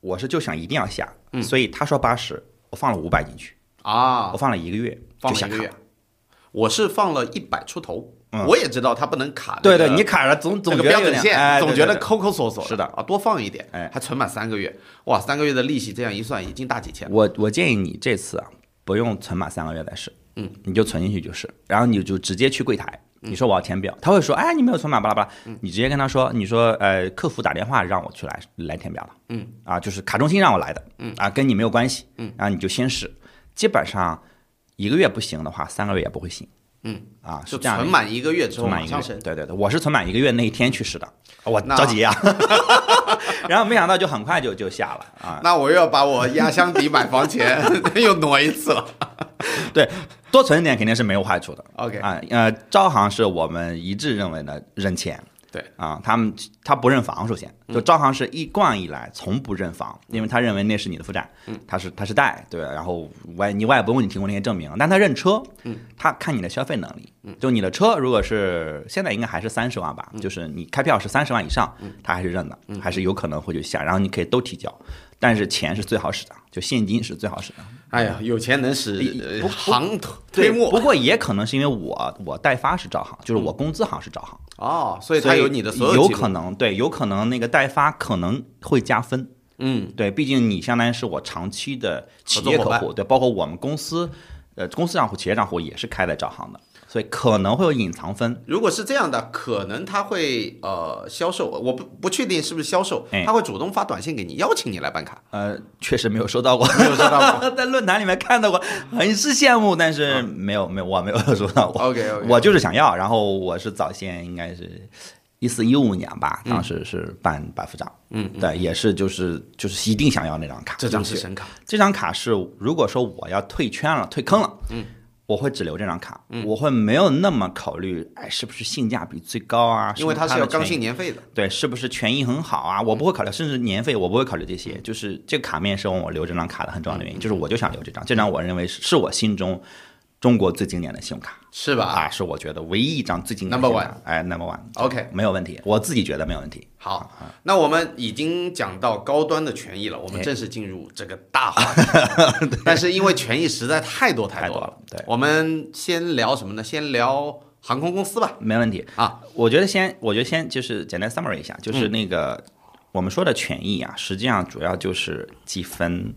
我是就想一定要下，所以他说八十，我放了五百进去啊，我放了一个月，放了一个月，我是放了一百出头。我也知道它不能卡，对对，你卡了总总标准线，总觉得抠抠索索。是的。啊，多放一点，哎，还存满三个月，哇，三个月的利息这样一算，已经大几千了。我我建议你这次啊，不用存满三个月再试，嗯，你就存进去就是，然后你就直接去柜台，你说我要填表，他会说，哎，你没有存满，巴拉巴拉，你直接跟他说，你说，呃，客服打电话让我去来来填表了，嗯，啊，就是卡中心让我来的，嗯，啊，跟你没有关系，嗯，然后你就先试，基本上一个月不行的话，三个月也不会行。嗯。啊，是这样，存满一个月之后，对对对，我是存满一个月那一天去世的，我着急啊，然后没想到就很快就就下了啊，那我又要把我压箱底买房钱 又挪一次了，对，多存一点肯定是没有坏处的，OK。啊，呃，招行是我们一致认为的认钱。对啊，他们他不认房，首先就招行是一贯以来从不认房，因为他认为那是你的负债，嗯，他是他是贷，对，然后外你外也不用你提供那些证明，但他认车，嗯，他看你的消费能力，嗯，就你的车如果是现在应该还是三十万吧，就是你开票是三十万以上，他还是认的，还是有可能会去下，然后你可以都提交，但是钱是最好使的，就现金是最好使的。哎呀，有钱能使行推磨，不过也可能是因为我我代发是招行，就是我工资行是招行。哦，所以他有你的所有，有可能对，有可能那个代发可能会加分，嗯，对，毕竟你相当于是我长期的企业客户，对，包括我们公司，呃，公司账户、企业账户也是开在招行的。所以可能会有隐藏分。如果是这样的，可能他会呃销售，我不不确定是不是销售，他会主动发短信给你邀请你来办卡。呃，确实没有收到过，没有收到过，在论坛里面看到过，很是羡慕，但是没有没有，我没有收到过。OK OK，我就是想要，然后我是早先应该是一四一五年吧，当时是办百夫长，嗯，对，也是就是就是一定想要那张卡，这张是神卡，这张卡是如果说我要退圈了、退坑了，嗯，我会只留这张卡，我会没有那么考虑，哎，是不是性价比最高啊？因为它它是要刚性年费的。对，是不是权益很好啊？我不会考虑，甚至年费我不会考虑这些。就是这个卡面是我留这张卡的很重要的原因，就是我就想留这张，这张我认为是是我心中中国最经典的信用卡是吧？啊，是我觉得唯一一张最经典的 Number one，哎，Number One。OK 没有问题，我自己觉得没有问题。好，那我们已经讲到高端的权益了，我们哎正式进入这个大话题。但是因为权益实在太多多太多了对我们先聊什么呢？先聊航空公司吧。没问题啊。我觉得先，我觉得先就是简单 summary 一下，就是那个、我们说的权益啊，实际上主要就是积分，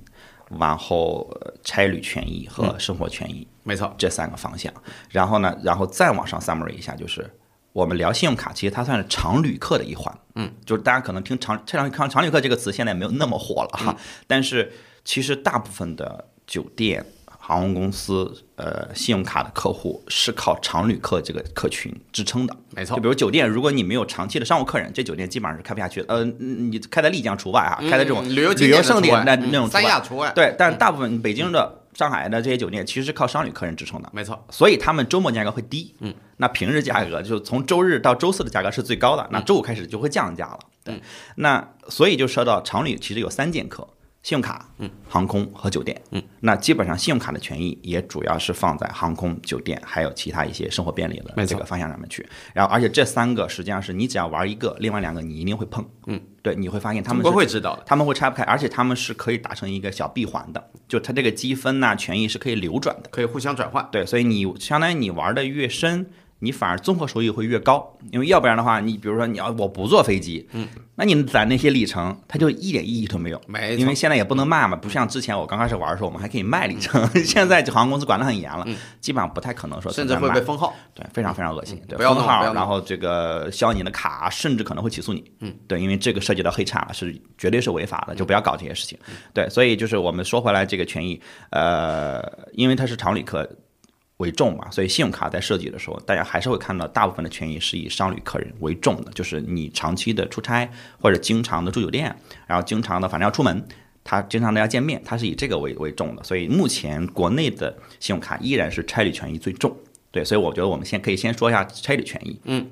然后呃差旅权益和生活权益、没错，这三个方向。然后呢，然后再往上 summary 一下，就是我们聊信用卡，其实它算是常旅客的一环。嗯，就是大家可能听常常常常旅客这个词现在没有那么火了哈，但是其实大部分的酒店。航空公司呃，信用卡的客户是靠常旅客这个客群支撑的，没错就比如酒店，如果你没有长期的商务客人，这酒店基本上是开不下去的。呃，嗯你开在丽江除外啊，开在这种嗯旅游景旅游胜点那嗯那种除外三亚除外对，但大部分北京的、上海的这些酒店其实是靠商旅客人支撑的。没错，所以他们周末价格会低，嗯，那平日价格就从周日到周四的价格是最高的，那周五开始就会降价了，对，那所以就说到常旅其实有三剑客。信用卡、嗯，航空和酒店，嗯，那基本上信用卡的权益也主要是放在航空、酒店，还有其他一些生活便利的这个方向上面去。然后，而且这三个实际上是你只要玩一个，另外两个你一定会碰，嗯，对，你会发现他们总是归会知道的。他们会拆不开，而且他们是可以达成一个小闭环的，就它这个积分呐、权益是可以流转的。可以互相转换，对，所以你相当于你玩的越深，你反而综合收益会越高，因为要不然的话，你比如说你要我不坐飞机，嗯，那你攒那些里程，它就一点意义都没有。没因为现在也不能卖嘛，不像之前我刚开始玩的时候，我们还可以卖里程，现在航空公司管得很严了，基本上不太可能说甚至会被封号。对，非常非常恶心，对，不要封号然后这个销你的卡，甚至可能会起诉你，嗯，对，因为这个涉及到黑产了，是绝对是违法的，就不要搞这些事情，对，所以就是我们说回来这个权益，呃，因为它是常旅客。为重嘛，所以信用卡在设计的时候，大家还是会看到大部分的权益是以商旅客人为重的，就是你长期的出差或者经常的住酒店，然后经常的反正要出门，他经常的要见面，他是以这个为为重的。所以目前国内的信用卡依然是差旅权益最重。对，所以我觉得我们先可以先说一下差旅权益，嗯，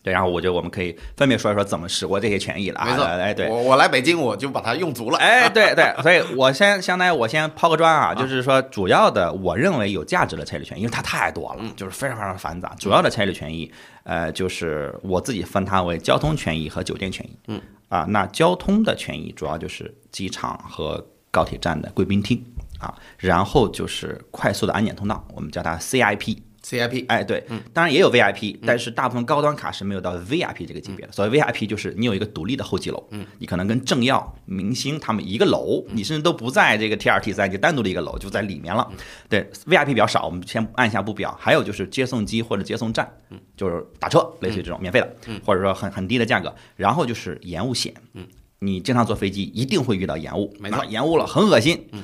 对，然后我觉得我们可以分别说一说怎么使过这些权益了啊。没错，哎，对，我我来北京我就把它用足了。哎，对对，所以我先相当于我先抛个砖啊，就是说主要的我认为有价值的差旅权益，因为它太多了，就是非常非常繁杂。主要的差旅权益，呃，就是我自己分它为交通权益和酒店权益。嗯，啊，那交通的权益主要就是机场和高铁站的贵宾厅啊，然后就是快速的安检通道，我们叫它 CIP。CIP 哎，对，当然也有 VIP，、但是大部分高端卡是没有到 VIP 这个级别的。所谓 VIP 就是你有一个独立的候机楼，嗯，你可能跟政要、明星他们一个楼，你甚至都不在这个 T 二 T 三，就单独的一个楼就在里面了。对，VIP 比较少，我们先按下不表。还有就是接送机或者接送站，嗯，就是打车，类似于这种免费的，或者说很很低的价格。然后就是延误险，嗯，你经常坐飞机一定会遇到延误，没错。那延误了很恶心，嗯。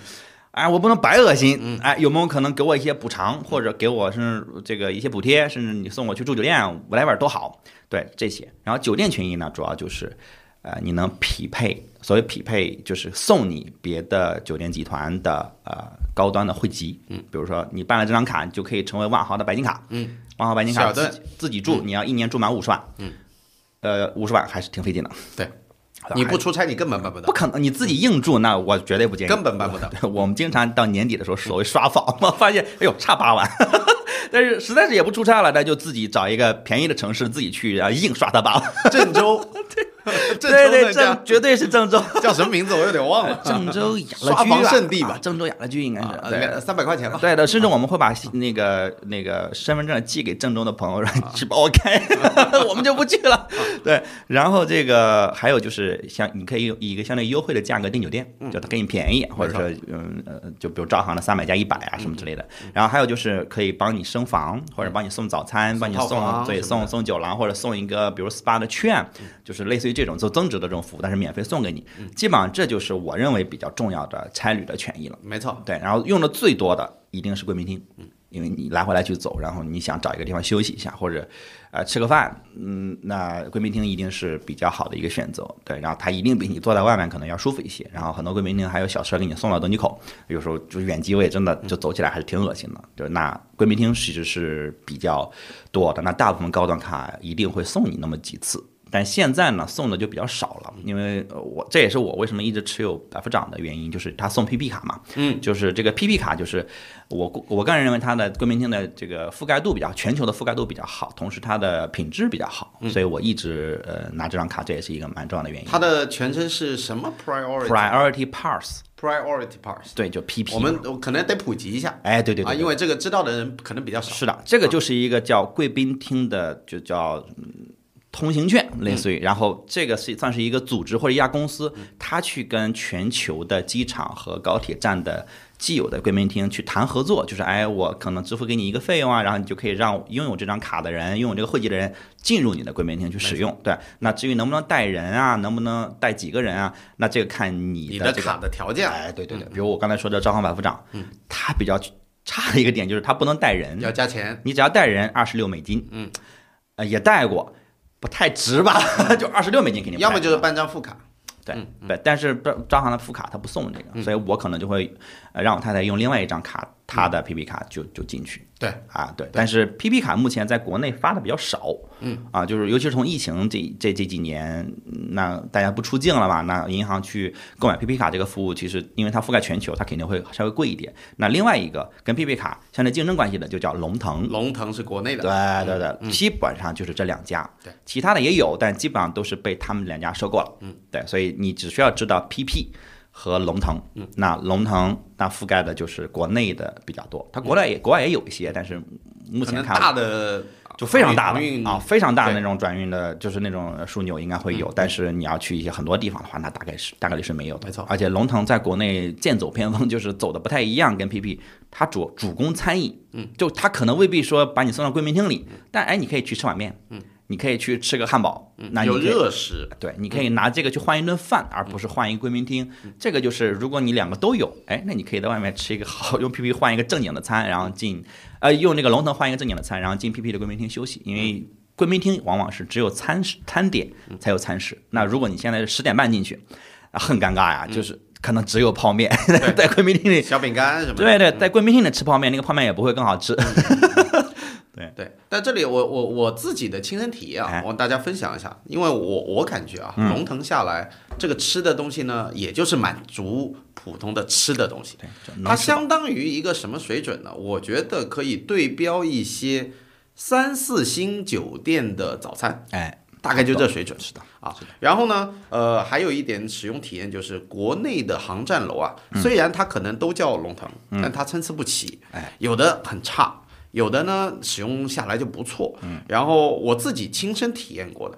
哎，我不能白恶心，哎，有没有可能给我一些补偿，或者给我是这个一些补贴，甚至你送我去住酒店，whatever 都好，对这些。然后酒店权益呢，主要就是，呃，你能匹配，所谓匹配就是送你别的酒店集团的呃高端的会籍，嗯，比如说你办了这张卡，你就可以成为万豪的白金卡，嗯，万豪白金卡自己自己住，你要一年住满五十万，嗯，呃，五十万还是挺费劲的，对，你不出差你根本办不到不，可能，你自己硬住，那我绝对不建议，根本办不到。我们经常到年底的时候，所谓刷房嘛，发现哎呦差八万，但是实在是也不出差了，那就自己找一个便宜的城市自己去，然后硬刷他八万。郑州，郑 对对，郑绝对是郑州，叫什么名字我有点忘了。郑州雅乐居圣地吧。啊郑州雅乐居应该是。啊，对。两三百块钱吧。对的，甚至我们会把那个那个身份证寄给郑州的朋友，让你去帮我开，我们就不去了。对，然后这个还有就是像你可以以一个相对优惠的价格订酒店，就他给你便宜，或者说嗯呃，就比如招行的三百加一百啊什么之类的。然后还有就是可以帮你升房，或者帮你送早餐，帮你送对送送酒廊，或者送一个比如 SPA 的券，就是类似于这种做增值的这种服务，但是免费送给你。基本上这就是我认为比较重要的差旅的权益了。没错，对，然后用的最多的一定是贵宾厅，因为你来回来去走，然后你想找一个地方休息一下，或者呃吃个饭，嗯，那贵宾厅一定是比较好的一个选择。对，然后它一定比你坐在外面可能要舒服一些。然后很多贵宾厅还有小车给你送到登机口，有时候就远机位真的就走起来还是挺恶心的。就那贵宾厅其实是比较多的，那大部分高端卡一定会送你那么几次。但现在呢，送的就比较少了，因为呃我这也是我为什么一直持有百夫长的原因，就是他送 PP 卡嘛，嗯，就是这个 PP 卡，就是我我个人认为它的贵宾厅的这个覆盖度比较，全球的覆盖度比较好，同时它的品质比较好，所以我一直呃拿这张卡，这也是一个蛮重要的原因。它的全称是什么？Priority。Priority Pass，Priority Pass。对，就 PP 我们可能得普及一下哎，对对对啊，对。因为这个知道的人可能比较少。是的，这个就是一个叫贵宾厅的，就叫嗯通行券，类似于，然后这个是算是一个组织或者一家公司，它去跟全球的机场和高铁站的既有的贵宾厅去谈合作，就是哎，我可能支付给你一个费用啊，然后你就可以让拥有这张卡的人、拥有这个会籍的人进入你的贵宾厅去使用。对，那至于能不能带人啊，能不能带几个人啊，那这个看你的这个你的卡的条件。哎，对对对，比如我刚才说的招行百夫长，嗯，它比较差的一个点就是它不能带人，要加钱，你只要带人二十六美金，嗯，呃，也带过，不太值吧？就二十六美金肯定要么就是办张副卡。对对，但是招招行的副卡他不送这个，所以我可能就会呃让我太太用另外一张卡，她的 PP 卡就就进去。对啊，对，但是 PP 卡目前在国内发的比较少，嗯。啊，就是尤其是从疫情这这这几年，那大家不出境了嘛，那银行去购买 PP 卡这个服务，其实因为它覆盖全球，它肯定会稍微贵一点。那另外一个跟 PP 卡相对竞争关系的就叫龙腾，龙腾是国内的，对对对，基本上就是这两家，对，其他的也有，但基本上都是被他们两家收购了，嗯，对，所以你只需要知道 PP 和龙腾，嗯，那龙腾那覆盖的就是国内的比较多，它国外也国外也有一些，但是目前看大的就非常大的啊，非常大的那种转运的，就是那种枢纽应该会有，但是你要去一些很多地方的话，那大概是大概率是没有的。没错。而且龙腾在国内剑走偏锋，就是走的不太一样，跟 PP，它主主攻餐饮，嗯，就它可能未必说把你送到贵宾厅里，但哎，你可以去吃碗面，嗯，你可以去吃个汉堡，那有热食，对，你可以拿这个去换一顿饭，而不是换一个贵宾厅。这个就是，如果你两个都有，哎，那你可以在外面吃一个好，用 PP 换一个正经的餐，然后进，呃，用那个龙腾换一个正经的餐，然后进 PP 的贵宾厅休息。因为贵宾厅往往是只有餐食餐点才有餐食。那如果你现在是十点半进去，啊很尴尬呀，就是可能只有泡面，在贵宾厅里。小饼干什么的。对对，在贵宾厅里吃泡面，那个泡面也不会更好吃。对，但这里我我我自己的亲身体验啊哎，我跟大家分享一下，因为我我感觉啊，龙腾下来这个吃的东西呢，也就是满足普通的吃的东西，它相当于一个什么水准呢？我觉得可以对标一些三四星酒店的早餐，哎，大概就这水准。是的，啊，然后呢，呃，还有一点使用体验就是，国内的航站楼啊，虽然它可能都叫龙腾，但它参差不齐，哎，有的很差，有的呢使用下来就不错。嗯，然后我自己亲身体验过的，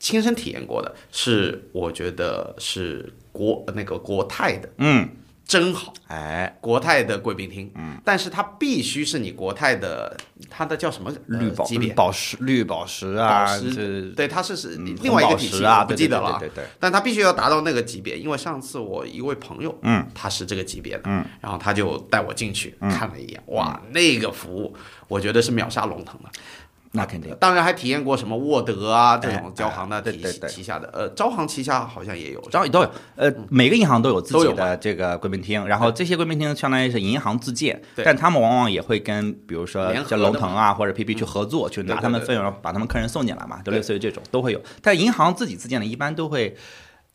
亲身体验过的是，我觉得是国那个国泰的，嗯，真好。哎，国泰的贵宾厅，嗯，但是它必须是你国泰的，它的叫什么呃绿宝级别？宝石绿宝石啊，宝石对，它是是嗯另外一个体系，啊，不记得了啊。对对对对对但它必须要达到那个级别，因为上次我一位朋友，嗯，他是这个级别的，嗯，然后他就带我进去、看了一眼，哇，那个服务我觉得是秒杀龙腾的。那肯定。当然还体验过什么沃德啊这哎种交行的体哎对对对。旗下的，呃，招行旗下好像也有，招都有，呃，每个银行都有自己的这个贵宾厅，然后这些贵宾厅相当于是银行自建，但他们往往也会跟比如说像龙腾啊或者 PP 去合作，去拿他们费用把他们客人送进来嘛，就类似于这种都会有。但银行自己自建的，一般都会。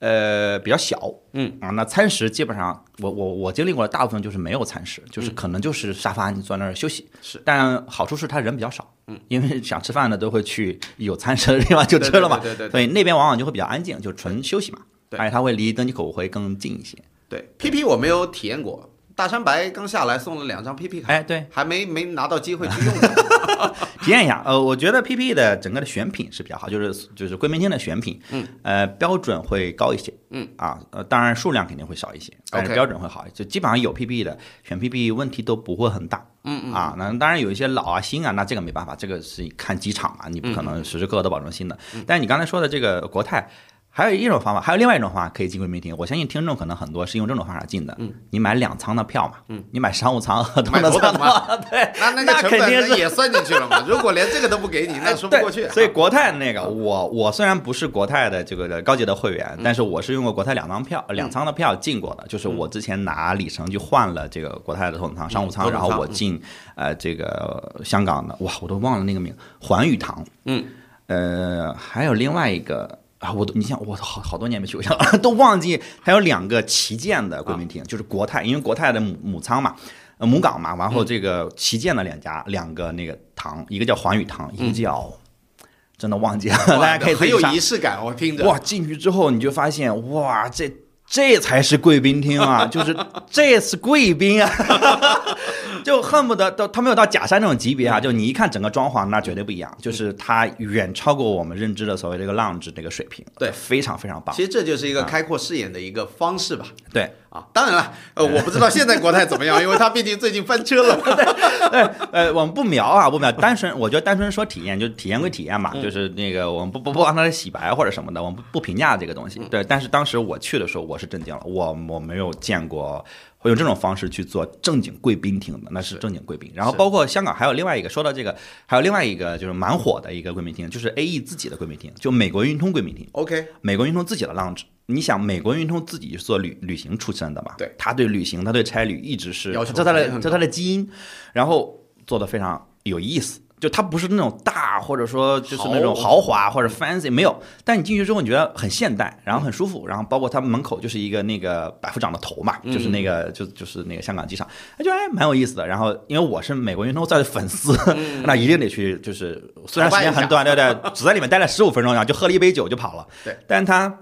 呃，比较小，嗯啊，那餐食基本上，我我我经历过的大部分就是没有餐食，就是可能就是沙发，你坐那儿休息。嗯是，但好处是他人比较少，嗯，因为想吃饭的都会去有餐食的地方就吃了嘛，对对对对对所以那边往往就会比较安静，就纯休息嘛。对而且它会离登机口会更近一些。对，PP 我没有体验过，大山白刚下来送了两张 PP 卡，哎，对，还没没拿到机会去用呢。体验一下。呃，我觉得 PP 的整个的选品是比较好，就是就是贵宾厅的选品，嗯，呃，标准会高一些，嗯啊，呃，当然数量肯定会少一些，但是标准会好一些。就基本上有 PP 的选 PP 问题都不会很大，嗯嗯啊，那当然有一些老啊新啊，那这个没办法，这个是看机场嘛，你不可能时时刻刻都保证新的。但是你刚才说的这个国泰。还有一种方法，还有另外一种方法可以进贵宾厅。我相信听众可能很多是用这种方法进的。嗯，你买两舱的票嘛，嗯，你买商务舱和头买等舱头等吗的，对，那那个成肯定是本也算进去了嘛？如果连这个都不给你，那说不过去。所以国泰那个，我我虽然不是国泰的这个高级的会员，嗯但是我是用过国泰两张票、两舱的票进过的。就是我之前拿里程去换了这个国泰的头等舱、商务舱，然后我进呃这个香港的，哇，我都忘了那个名，环宇堂。嗯，呃，还有另外一个。啊，我都你像，我好好多年没去过香港，都忘记还有两个旗舰的贵宾厅，就是国泰，因为国泰的母母仓嘛，呃母港嘛，然后这个旗舰的两家两个那个堂，一个叫环宇堂，一个叫、真的忘记了，大家可以很有仪式感，我听着。哇，进去之后你就发现，哇，这这才是贵宾厅啊，就是这是贵宾啊，就恨不得到他没有到假山这种级别啊，就你一看整个装潢那绝对不一样，就是它远超过我们认知的所谓这个 lounge 这个水平，对。非常非常棒。其，实这就是一个开阔视野的一个方式吧。对。啊，当然了，呃，我不知道现在国泰怎么样，因为它毕竟最近翻车了。呃，我们不描啊，不描，单纯我觉得单纯说体验，就体验归体验嘛，嗯就是那个我们不不不帮他洗白或者什么的，我们不不评价这个东西。嗯对，但是当时我去的时候，我是震惊了，我我没有见过会用这种方式去做正经贵宾厅的，那是正经贵宾。然后包括香港还有另外一个，说到这个，还有另外一个就是蛮火的一个贵宾厅，就是 A E 自己的贵宾厅，就美国运通贵宾厅。OK，美国运通自己的 lounge。你想，美国运通自己是做旅旅行出身的嘛？对，他对旅行，他对差旅一直是要求这他的这他的基因，然后做的非常有意思。就它不是那种大，或者说就是那种豪华或者 fancy 没有，但你进去之后你觉得很现代，然后很舒服，然后包括它门口就是一个那个百夫长的头嘛，就是那个就就是那个香港机场，哎，就哎蛮有意思的。然后因为我是美国运通在的粉丝，那一定得去，就是虽然时间很短，对对，只在里面待了十五分钟，然后就喝了一杯酒就跑了。对，但它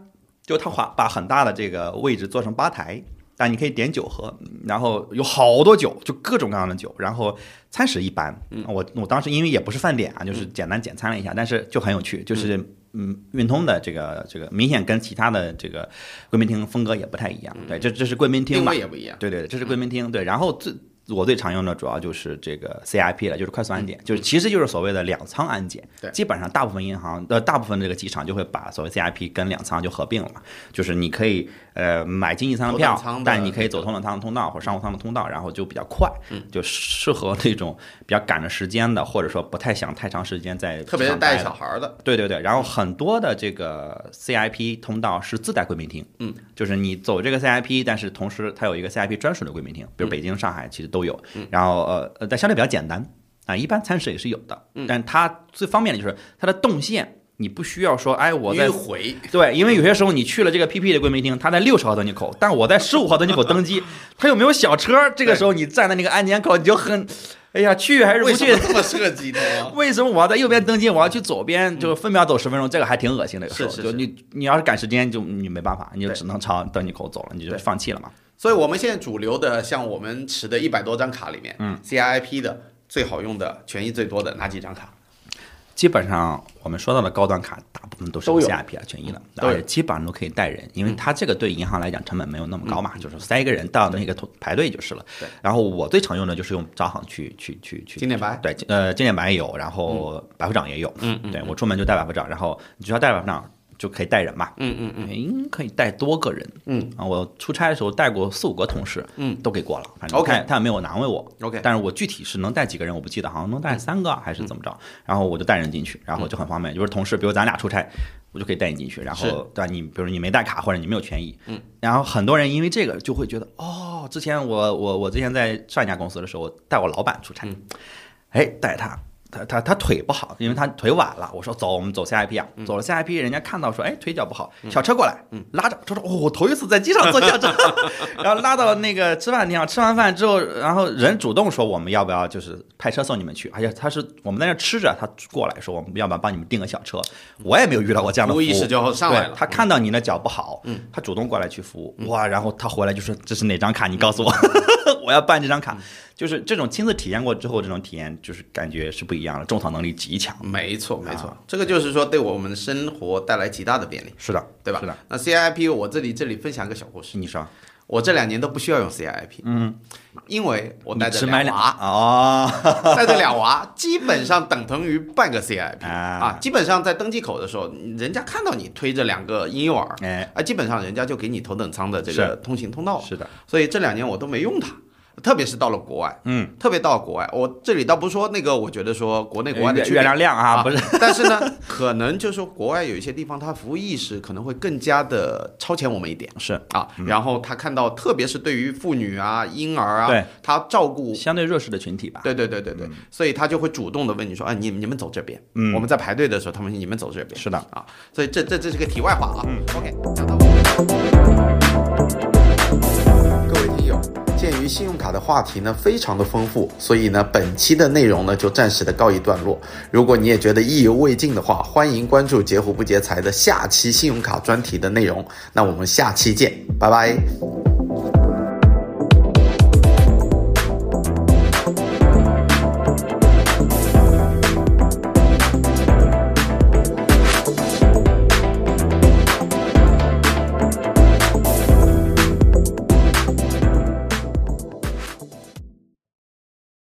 就他把把很大的这个位置做成吧台。但你可以点酒喝，然后有好多酒，就各种各样的酒，然后餐食一般。我我当时因为也不是饭点啊，就是简单简餐了一下，但是就很有趣，就是嗯，运通的这个这个明显跟其他的这个贵宾厅风格也不太一样。对，这这是贵宾厅定吧位？也不一样。对对对，这是贵宾厅。对，然后最我最常用的主要就是这个 CIP 了，就是快速安检，就是其实就是所谓的两仓安检。对基本上大部分银行呃大部分这个机场就会把所谓 CIP 跟两仓就合并了嘛，就是你可以呃买经济舱的票但你可以走头等舱的通道或者商务舱的通道，然后就比较快，就适合那种比较赶着时间的，或者说不太想太长时间在特别是带小孩儿的，对对对，然后很多的这个 CIP 通道是自带贵宾厅，嗯，就是你走这个 CIP，但是同时它有一个 CIP 专属的贵宾厅，比如北京、上海其实都有，然后呃呃，但相对比较简单啊，一般餐食也是有的，但它最方便的就是它的动线。你不需要说，哎，我在回，对，因为有些时候你去了这个 PP 的贵宾厅，他在六十号登机口，但我在十五号登机口登机，他又没有小车，这个时候你站在那个安检口，你就很，哎呀，去还是不去为什么？这么设计的？为什么我要在右边登机，我要去左边，就分秒走十分钟，这个还挺恶心的。有时候是是就是你你要是赶时间，就你没办法，你就只能朝登机口走了，你就放弃了嘛。所以我们现在主流的，像我们持的一百多张卡里面，嗯，CIP 的最好用的、权益最多的哪几张卡？基本上我们说到的高端卡，大部分都是有。CIP 啊权益的，而且基本上都可以带人，因为它这个对银行来讲成本没有那么高嘛，就是塞一个人到那个排队就是了。对。然后我最常用的就是用招行去去去去经典白。对，呃，经典白也有，然后百夫长也有，嗯嗯对我出门就带百夫长，然后你只要带百夫长就可以带人嘛，嗯嗯嗯，应可以带多个人，嗯。啊，我出差的时候带过四五个同事，嗯，都给过了，反正 OK 他也没有难为我。OK 但是我具体是能带几个人我不记得，好像能带三个还是怎么着，然后我就带人进去，然后就很方便，就是同事，比如咱俩出差，我就可以带你进去，然后对吧？你比如你没带卡或者你没有权益，嗯，然后很多人因为这个就会觉得，哦，之前我我我之前在上一家公司的时候，我带我老板出差，哎，带他。他他他腿不好，因为他腿崴了。我说走，我们走下一批啊，走了下一批人家看到说，哎，腿脚不好，小车过来，拉着，他说，哦，我头一次在机场坐轿车，然后拉到那个吃饭地方，吃完饭之后，然后人主动说我们要不要就是派车送你们去，而且他是我们在那吃着，他过来说我们要不要帮你们订个小车，我也没有遇到过这样的服务意识就上来了。他看到你的脚不好，他主动过来去服务，哇，然后他回来就说这是哪张卡？你告诉我，我要办这张卡。就是这种亲自体验过之后，这种体验就是感觉是不一样的，种草能力极强。没错，没啊错，这个就是说对我们生活带来极大的便利，是的，对吧？是的，那 CIP 我这里这里分享个小故事，你说，我这两年都不需要用 CIP，嗯，因为我带着只买两娃，哦，带着俩娃，基本上等同于半个 CIP 啊。啊，基本上在登机口的时候，人家看到你推着两个婴幼儿，哎，啊，基本上人家就给你头等舱的这个通行通道，是的，所以这两年我都没用它。特别是到了国外，嗯，特别到了国外，我这里倒不是说那个，我觉得说国内国外的月区别月亮亮啊，啊不是，但是呢，可能就是说国外有一些地方，它服务意识可能会更加的超前我们一点。是。啊。然后他看到，特别是对于妇女啊、婴儿啊，对，他照顾。相对弱势的群体吧。对对对对对，所以他就会主动的问你说，哎，你你们走这边，嗯。我们在排队的时候，他们你们走这边，是的。啊，所以这这这是个题外话啊。嗯，OK，讲到鉴于信用卡的话题呢非常的丰富，所以呢本期的内容呢就暂时的告一段落。如果你也觉得意犹未尽的话，欢迎关注“截胡不截财”的下期信用卡专题的内容。那我们下期见，拜拜。